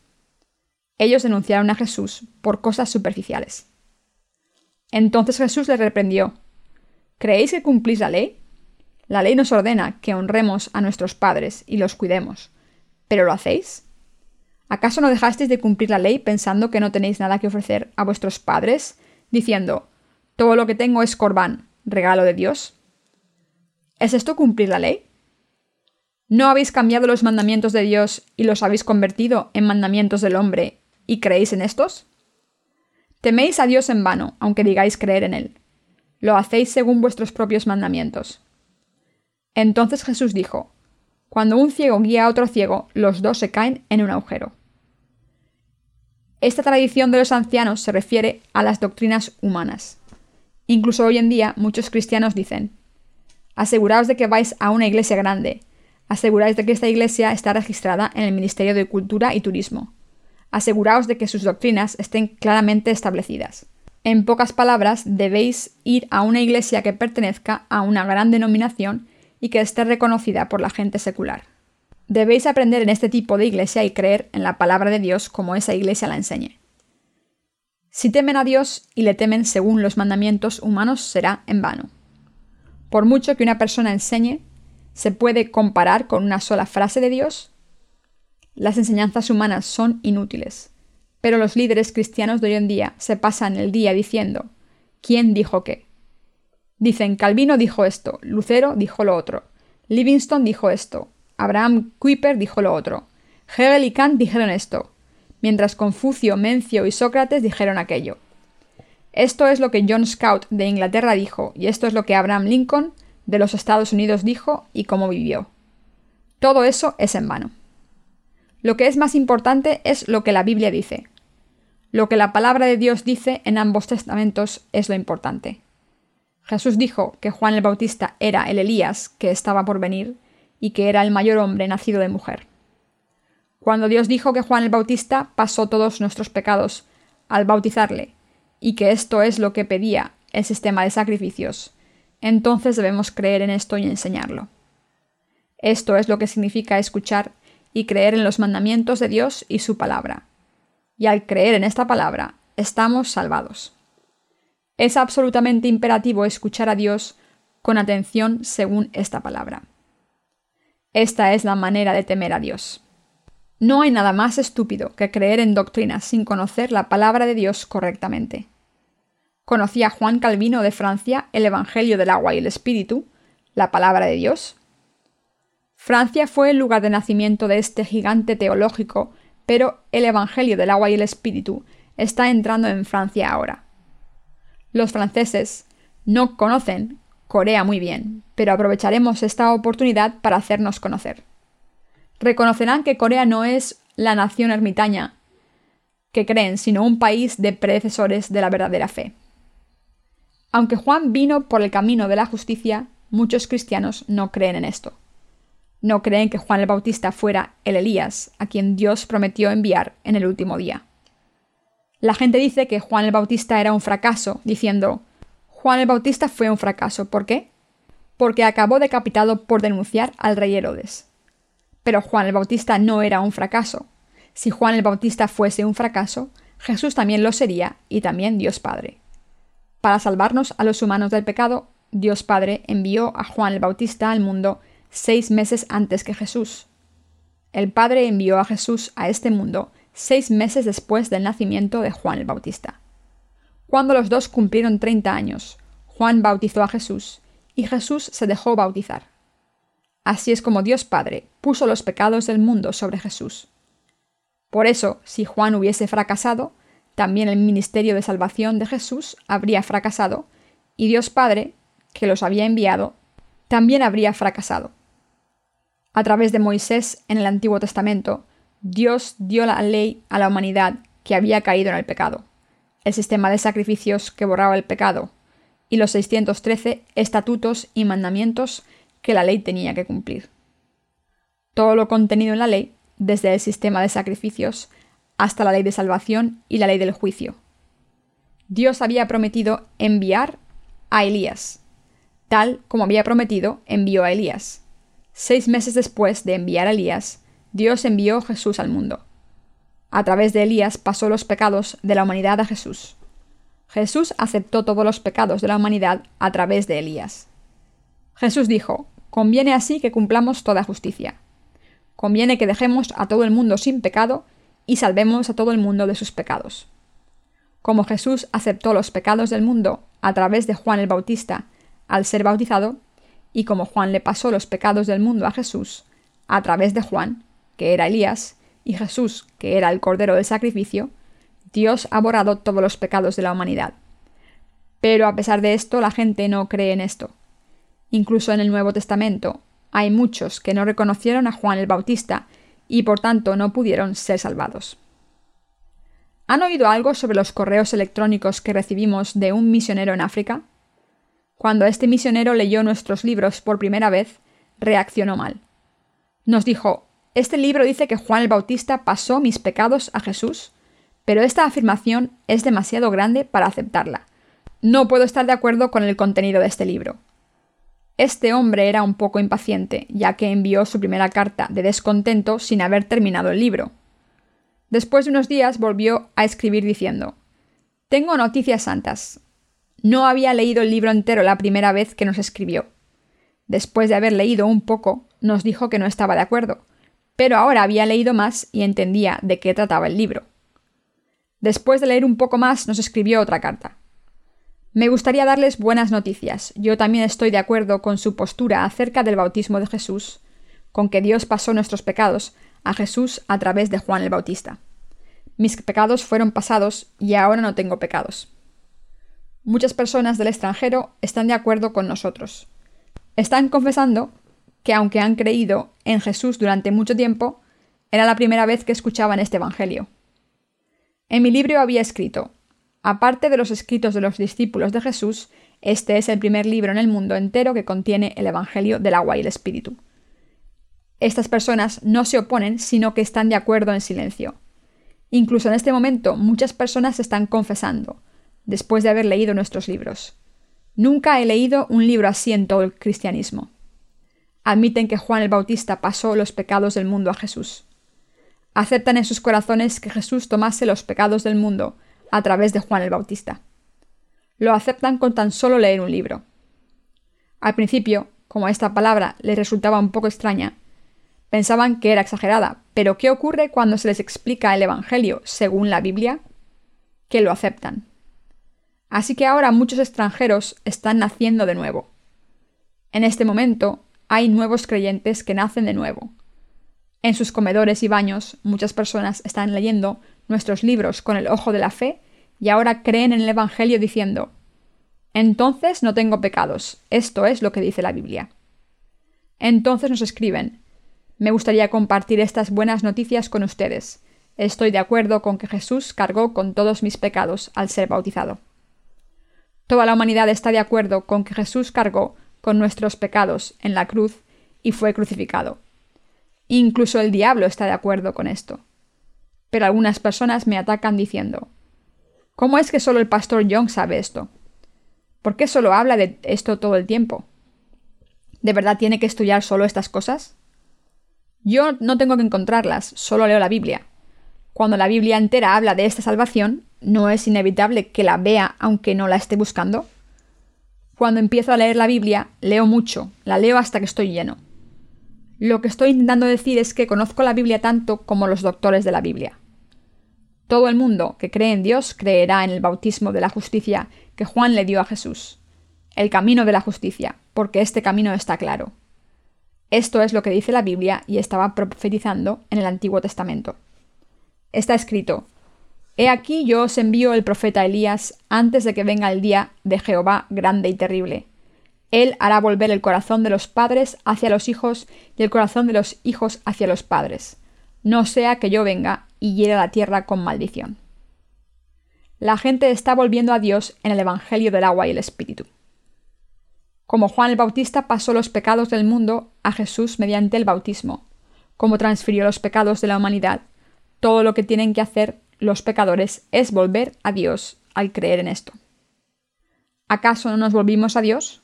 Ellos denunciaron a Jesús por cosas superficiales. Entonces Jesús les reprendió, ¿Creéis que cumplís la ley? La ley nos ordena que honremos a nuestros padres y los cuidemos, ¿pero lo hacéis? ¿Acaso no dejasteis de cumplir la ley pensando que no tenéis nada que ofrecer a vuestros padres, diciendo, todo lo que tengo es corbán, regalo de Dios? ¿Es esto cumplir la ley? ¿No habéis cambiado los mandamientos de Dios y los habéis convertido en mandamientos del hombre y creéis en estos? Teméis a Dios en vano, aunque digáis creer en Él. Lo hacéis según vuestros propios mandamientos. Entonces Jesús dijo, Cuando un ciego guía a otro ciego, los dos se caen en un agujero. Esta tradición de los ancianos se refiere a las doctrinas humanas. Incluso hoy en día muchos cristianos dicen, aseguraos de que vais a una iglesia grande, aseguraos de que esta iglesia está registrada en el Ministerio de Cultura y Turismo, aseguraos de que sus doctrinas estén claramente establecidas. En pocas palabras, debéis ir a una iglesia que pertenezca a una gran denominación y que esté reconocida por la gente secular. Debéis aprender en este tipo de iglesia y creer en la palabra de Dios como esa iglesia la enseñe. Si temen a Dios y le temen según los mandamientos humanos será en vano. Por mucho que una persona enseñe, ¿se puede comparar con una sola frase de Dios? Las enseñanzas humanas son inútiles, pero los líderes cristianos de hoy en día se pasan el día diciendo ¿quién dijo qué? Dicen Calvino dijo esto, Lucero dijo lo otro, Livingston dijo esto, Abraham Kuyper dijo lo otro, Hegel y Kant dijeron esto, mientras Confucio, Mencio y Sócrates dijeron aquello. Esto es lo que John Scout de Inglaterra dijo, y esto es lo que Abraham Lincoln de los Estados Unidos dijo y cómo vivió. Todo eso es en vano. Lo que es más importante es lo que la Biblia dice. Lo que la palabra de Dios dice en ambos testamentos es lo importante. Jesús dijo que Juan el Bautista era el Elías que estaba por venir y que era el mayor hombre nacido de mujer. Cuando Dios dijo que Juan el Bautista pasó todos nuestros pecados al bautizarle y que esto es lo que pedía el sistema de sacrificios, entonces debemos creer en esto y enseñarlo. Esto es lo que significa escuchar y creer en los mandamientos de Dios y su palabra. Y al creer en esta palabra, estamos salvados. Es absolutamente imperativo escuchar a Dios con atención según esta palabra. Esta es la manera de temer a Dios. No hay nada más estúpido que creer en doctrinas sin conocer la palabra de Dios correctamente. ¿Conocía Juan Calvino de Francia el Evangelio del agua y el Espíritu, la palabra de Dios? Francia fue el lugar de nacimiento de este gigante teológico, pero el Evangelio del agua y el Espíritu está entrando en Francia ahora. Los franceses no conocen Corea muy bien, pero aprovecharemos esta oportunidad para hacernos conocer. Reconocerán que Corea no es la nación ermitaña que creen, sino un país de predecesores de la verdadera fe. Aunque Juan vino por el camino de la justicia, muchos cristianos no creen en esto. No creen que Juan el Bautista fuera el Elías, a quien Dios prometió enviar en el último día. La gente dice que Juan el Bautista era un fracaso, diciendo, Juan el Bautista fue un fracaso. ¿Por qué? Porque acabó decapitado por denunciar al rey Herodes. Pero Juan el Bautista no era un fracaso. Si Juan el Bautista fuese un fracaso, Jesús también lo sería y también Dios Padre. Para salvarnos a los humanos del pecado, Dios Padre envió a Juan el Bautista al mundo seis meses antes que Jesús. El Padre envió a Jesús a este mundo seis meses después del nacimiento de Juan el Bautista. Cuando los dos cumplieron treinta años, Juan bautizó a Jesús y Jesús se dejó bautizar. Así es como Dios Padre puso los pecados del mundo sobre Jesús. Por eso, si Juan hubiese fracasado, también el ministerio de salvación de Jesús habría fracasado, y Dios Padre, que los había enviado, también habría fracasado. A través de Moisés en el Antiguo Testamento, Dios dio la ley a la humanidad que había caído en el pecado, el sistema de sacrificios que borraba el pecado, y los 613 estatutos y mandamientos que la ley tenía que cumplir. Todo lo contenido en la ley, desde el sistema de sacrificios hasta la ley de salvación y la ley del juicio. Dios había prometido enviar a Elías. Tal como había prometido, envió a Elías. Seis meses después de enviar a Elías, Dios envió Jesús al mundo. A través de Elías pasó los pecados de la humanidad a Jesús. Jesús aceptó todos los pecados de la humanidad a través de Elías. Jesús dijo, conviene así que cumplamos toda justicia. Conviene que dejemos a todo el mundo sin pecado y salvemos a todo el mundo de sus pecados. Como Jesús aceptó los pecados del mundo a través de Juan el Bautista al ser bautizado, y como Juan le pasó los pecados del mundo a Jesús a través de Juan, que era Elías, y Jesús, que era el Cordero del Sacrificio, Dios ha borrado todos los pecados de la humanidad. Pero a pesar de esto, la gente no cree en esto. Incluso en el Nuevo Testamento hay muchos que no reconocieron a Juan el Bautista y por tanto no pudieron ser salvados. ¿Han oído algo sobre los correos electrónicos que recibimos de un misionero en África? Cuando este misionero leyó nuestros libros por primera vez, reaccionó mal. Nos dijo, este libro dice que Juan el Bautista pasó mis pecados a Jesús, pero esta afirmación es demasiado grande para aceptarla. No puedo estar de acuerdo con el contenido de este libro. Este hombre era un poco impaciente, ya que envió su primera carta de descontento sin haber terminado el libro. Después de unos días volvió a escribir diciendo Tengo noticias santas. No había leído el libro entero la primera vez que nos escribió. Después de haber leído un poco, nos dijo que no estaba de acuerdo, pero ahora había leído más y entendía de qué trataba el libro. Después de leer un poco más, nos escribió otra carta. Me gustaría darles buenas noticias. Yo también estoy de acuerdo con su postura acerca del bautismo de Jesús, con que Dios pasó nuestros pecados a Jesús a través de Juan el Bautista. Mis pecados fueron pasados y ahora no tengo pecados. Muchas personas del extranjero están de acuerdo con nosotros. Están confesando que aunque han creído en Jesús durante mucho tiempo, era la primera vez que escuchaban este Evangelio. En mi libro había escrito, aparte de los escritos de los discípulos de Jesús, este es el primer libro en el mundo entero que contiene el Evangelio del agua y el Espíritu. Estas personas no se oponen, sino que están de acuerdo en silencio. Incluso en este momento muchas personas están confesando, después de haber leído nuestros libros. Nunca he leído un libro así en todo el cristianismo admiten que Juan el Bautista pasó los pecados del mundo a Jesús. Aceptan en sus corazones que Jesús tomase los pecados del mundo a través de Juan el Bautista. Lo aceptan con tan solo leer un libro. Al principio, como esta palabra les resultaba un poco extraña, pensaban que era exagerada, pero ¿qué ocurre cuando se les explica el Evangelio según la Biblia? Que lo aceptan. Así que ahora muchos extranjeros están naciendo de nuevo. En este momento, hay nuevos creyentes que nacen de nuevo. En sus comedores y baños muchas personas están leyendo nuestros libros con el ojo de la fe y ahora creen en el Evangelio diciendo, entonces no tengo pecados, esto es lo que dice la Biblia. Entonces nos escriben, me gustaría compartir estas buenas noticias con ustedes. Estoy de acuerdo con que Jesús cargó con todos mis pecados al ser bautizado. Toda la humanidad está de acuerdo con que Jesús cargó con nuestros pecados en la cruz y fue crucificado. Incluso el diablo está de acuerdo con esto. Pero algunas personas me atacan diciendo, ¿cómo es que solo el pastor Young sabe esto? ¿Por qué solo habla de esto todo el tiempo? ¿De verdad tiene que estudiar solo estas cosas? Yo no tengo que encontrarlas, solo leo la Biblia. Cuando la Biblia entera habla de esta salvación, ¿no es inevitable que la vea aunque no la esté buscando? Cuando empiezo a leer la Biblia, leo mucho, la leo hasta que estoy lleno. Lo que estoy intentando decir es que conozco la Biblia tanto como los doctores de la Biblia. Todo el mundo que cree en Dios creerá en el bautismo de la justicia que Juan le dio a Jesús, el camino de la justicia, porque este camino está claro. Esto es lo que dice la Biblia y estaba profetizando en el Antiguo Testamento. Está escrito, He aquí yo os envío el profeta Elías antes de que venga el día de Jehová grande y terrible. Él hará volver el corazón de los padres hacia los hijos y el corazón de los hijos hacia los padres, no sea que yo venga y hiera la tierra con maldición. La gente está volviendo a Dios en el Evangelio del agua y el Espíritu. Como Juan el Bautista pasó los pecados del mundo a Jesús mediante el bautismo, como transfirió los pecados de la humanidad, todo lo que tienen que hacer los pecadores es volver a Dios al creer en esto. ¿Acaso no nos volvimos a Dios?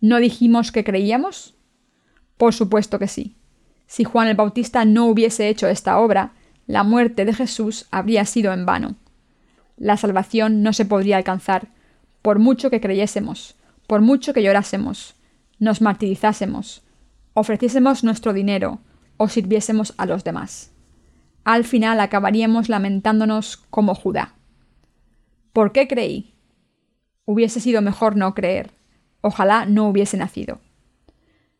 ¿No dijimos que creíamos? Por supuesto que sí. Si Juan el Bautista no hubiese hecho esta obra, la muerte de Jesús habría sido en vano. La salvación no se podría alcanzar, por mucho que creyésemos, por mucho que llorásemos, nos martirizásemos, ofreciésemos nuestro dinero o sirviésemos a los demás. Al final acabaríamos lamentándonos como Judá. ¿Por qué creí? Hubiese sido mejor no creer. Ojalá no hubiese nacido.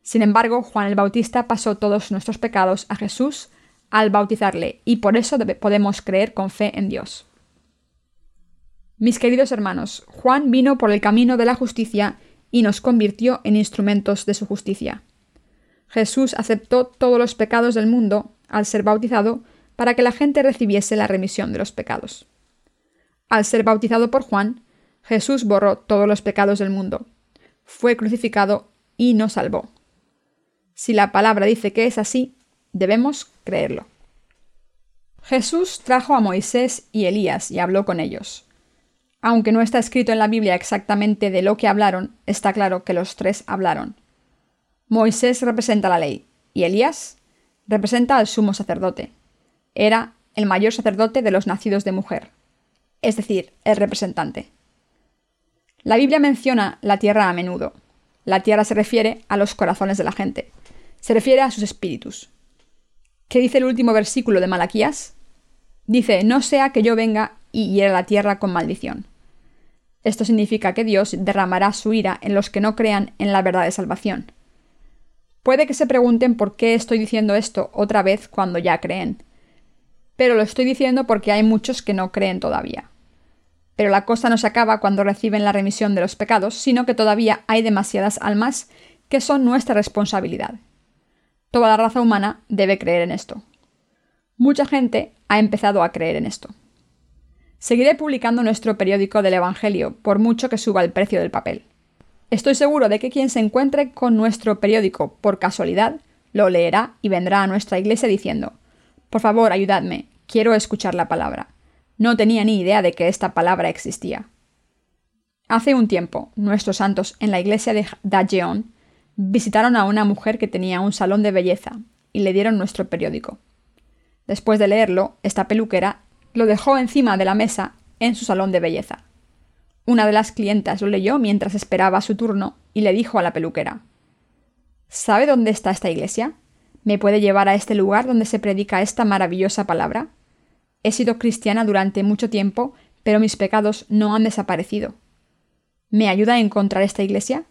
Sin embargo, Juan el Bautista pasó todos nuestros pecados a Jesús al bautizarle, y por eso podemos creer con fe en Dios. Mis queridos hermanos, Juan vino por el camino de la justicia y nos convirtió en instrumentos de su justicia. Jesús aceptó todos los pecados del mundo al ser bautizado para que la gente recibiese la remisión de los pecados. Al ser bautizado por Juan, Jesús borró todos los pecados del mundo, fue crucificado y nos salvó. Si la palabra dice que es así, debemos creerlo. Jesús trajo a Moisés y Elías y habló con ellos. Aunque no está escrito en la Biblia exactamente de lo que hablaron, está claro que los tres hablaron. Moisés representa la ley y Elías representa al sumo sacerdote. Era el mayor sacerdote de los nacidos de mujer, es decir, el representante. La Biblia menciona la tierra a menudo. La tierra se refiere a los corazones de la gente, se refiere a sus espíritus. ¿Qué dice el último versículo de Malaquías? Dice, no sea que yo venga y hiera la tierra con maldición. Esto significa que Dios derramará su ira en los que no crean en la verdad de salvación. Puede que se pregunten por qué estoy diciendo esto otra vez cuando ya creen. Pero lo estoy diciendo porque hay muchos que no creen todavía. Pero la cosa no se acaba cuando reciben la remisión de los pecados, sino que todavía hay demasiadas almas que son nuestra responsabilidad. Toda la raza humana debe creer en esto. Mucha gente ha empezado a creer en esto. Seguiré publicando nuestro periódico del Evangelio, por mucho que suba el precio del papel. Estoy seguro de que quien se encuentre con nuestro periódico por casualidad, lo leerá y vendrá a nuestra iglesia diciendo, Por favor, ayudadme, quiero escuchar la palabra. No tenía ni idea de que esta palabra existía. Hace un tiempo, nuestros santos en la iglesia de Dajeon visitaron a una mujer que tenía un salón de belleza y le dieron nuestro periódico. Después de leerlo, esta peluquera lo dejó encima de la mesa en su salón de belleza. Una de las clientas lo leyó mientras esperaba su turno y le dijo a la peluquera ¿Sabe dónde está esta iglesia? ¿Me puede llevar a este lugar donde se predica esta maravillosa palabra? He sido cristiana durante mucho tiempo, pero mis pecados no han desaparecido. ¿Me ayuda a encontrar esta iglesia?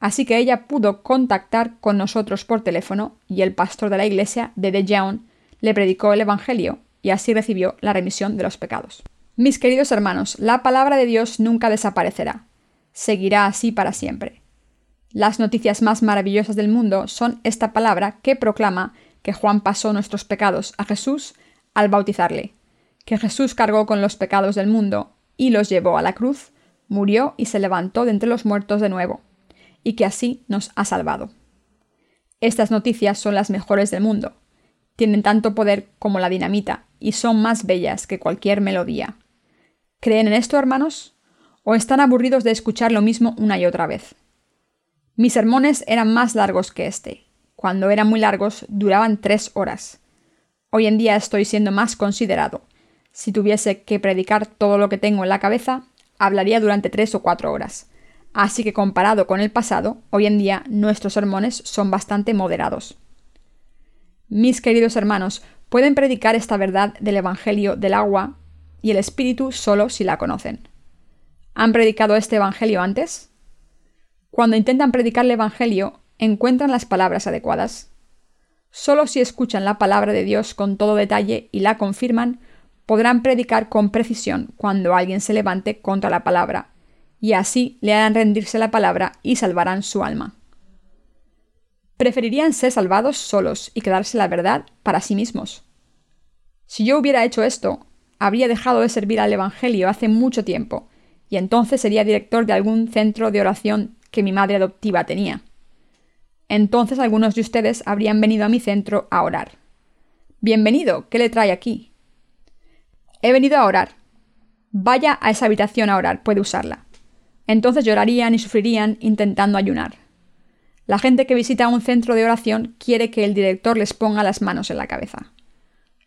Así que ella pudo contactar con nosotros por teléfono y el pastor de la iglesia de Dejeon le predicó el Evangelio y así recibió la remisión de los pecados. Mis queridos hermanos, la palabra de Dios nunca desaparecerá. Seguirá así para siempre. Las noticias más maravillosas del mundo son esta palabra que proclama que Juan pasó nuestros pecados a Jesús al bautizarle, que Jesús cargó con los pecados del mundo y los llevó a la cruz, murió y se levantó de entre los muertos de nuevo y que así nos ha salvado. Estas noticias son las mejores del mundo. Tienen tanto poder como la dinamita y son más bellas que cualquier melodía. ¿Creen en esto, hermanos? ¿O están aburridos de escuchar lo mismo una y otra vez? Mis sermones eran más largos que este. Cuando eran muy largos, duraban tres horas. Hoy en día estoy siendo más considerado. Si tuviese que predicar todo lo que tengo en la cabeza, hablaría durante tres o cuatro horas. Así que comparado con el pasado, hoy en día nuestros sermones son bastante moderados. Mis queridos hermanos, pueden predicar esta verdad del Evangelio del agua y el Espíritu solo si la conocen. ¿Han predicado este Evangelio antes? Cuando intentan predicar el Evangelio, ¿encuentran las palabras adecuadas? Solo si escuchan la palabra de Dios con todo detalle y la confirman, podrán predicar con precisión cuando alguien se levante contra la palabra y así le harán rendirse la palabra y salvarán su alma. Preferirían ser salvados solos y quedarse la verdad para sí mismos. Si yo hubiera hecho esto, habría dejado de servir al Evangelio hace mucho tiempo, y entonces sería director de algún centro de oración que mi madre adoptiva tenía. Entonces algunos de ustedes habrían venido a mi centro a orar. Bienvenido, ¿qué le trae aquí? He venido a orar. Vaya a esa habitación a orar, puede usarla. Entonces llorarían y sufrirían intentando ayunar. La gente que visita un centro de oración quiere que el director les ponga las manos en la cabeza.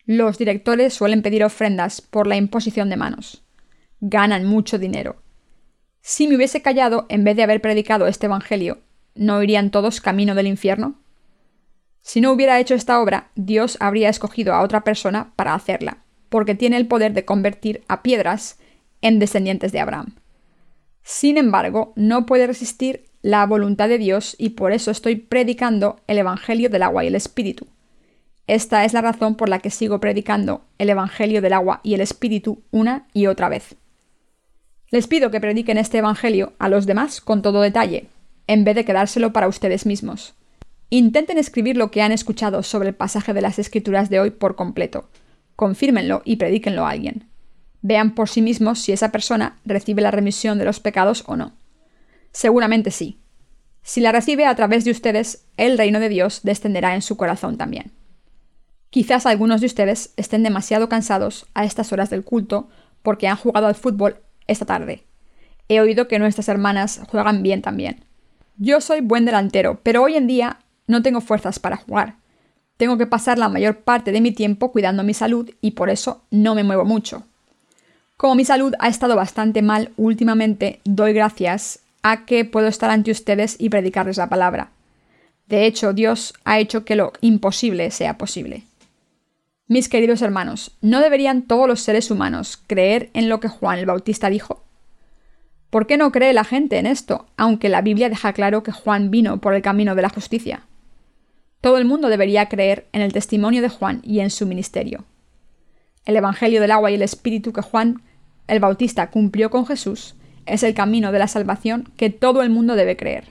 Los directores suelen pedir ofrendas por la imposición de manos. Ganan mucho dinero. Si me hubiese callado en vez de haber predicado este Evangelio, ¿no irían todos camino del infierno? Si no hubiera hecho esta obra, Dios habría escogido a otra persona para hacerla, porque tiene el poder de convertir a piedras en descendientes de Abraham. Sin embargo, no puede resistir la voluntad de Dios y por eso estoy predicando el Evangelio del agua y el Espíritu. Esta es la razón por la que sigo predicando el Evangelio del agua y el Espíritu una y otra vez. Les pido que prediquen este Evangelio a los demás con todo detalle, en vez de quedárselo para ustedes mismos. Intenten escribir lo que han escuchado sobre el pasaje de las Escrituras de hoy por completo. Confírmenlo y predíquenlo a alguien. Vean por sí mismos si esa persona recibe la remisión de los pecados o no. Seguramente sí. Si la recibe a través de ustedes, el reino de Dios descenderá en su corazón también. Quizás algunos de ustedes estén demasiado cansados a estas horas del culto porque han jugado al fútbol esta tarde. He oído que nuestras hermanas juegan bien también. Yo soy buen delantero, pero hoy en día no tengo fuerzas para jugar. Tengo que pasar la mayor parte de mi tiempo cuidando mi salud y por eso no me muevo mucho. Como mi salud ha estado bastante mal últimamente, doy gracias a que puedo estar ante ustedes y predicarles la palabra. De hecho, Dios ha hecho que lo imposible sea posible. Mis queridos hermanos, ¿no deberían todos los seres humanos creer en lo que Juan el Bautista dijo? ¿Por qué no cree la gente en esto, aunque la Biblia deja claro que Juan vino por el camino de la justicia? Todo el mundo debería creer en el testimonio de Juan y en su ministerio. El Evangelio del agua y el Espíritu que Juan el Bautista cumplió con Jesús, es el camino de la salvación que todo el mundo debe creer.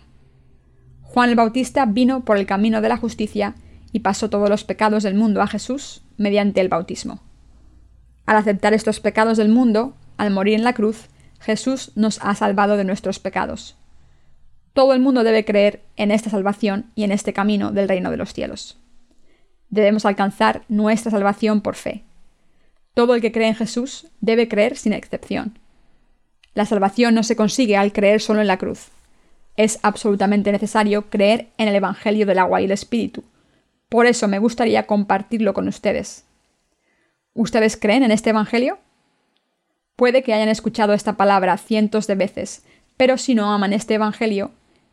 Juan el Bautista vino por el camino de la justicia y pasó todos los pecados del mundo a Jesús mediante el bautismo. Al aceptar estos pecados del mundo, al morir en la cruz, Jesús nos ha salvado de nuestros pecados. Todo el mundo debe creer en esta salvación y en este camino del reino de los cielos. Debemos alcanzar nuestra salvación por fe. Todo el que cree en Jesús debe creer sin excepción. La salvación no se consigue al creer solo en la cruz. Es absolutamente necesario creer en el Evangelio del agua y el Espíritu. Por eso me gustaría compartirlo con ustedes. ¿Ustedes creen en este Evangelio? Puede que hayan escuchado esta palabra cientos de veces, pero si no aman este Evangelio,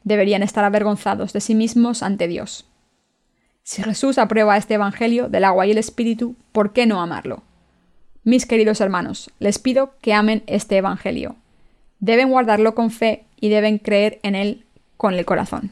deberían estar avergonzados de sí mismos ante Dios. Si Jesús aprueba este Evangelio del agua y el Espíritu, ¿por qué no amarlo? Mis queridos hermanos, les pido que amen este Evangelio. Deben guardarlo con fe y deben creer en él con el corazón.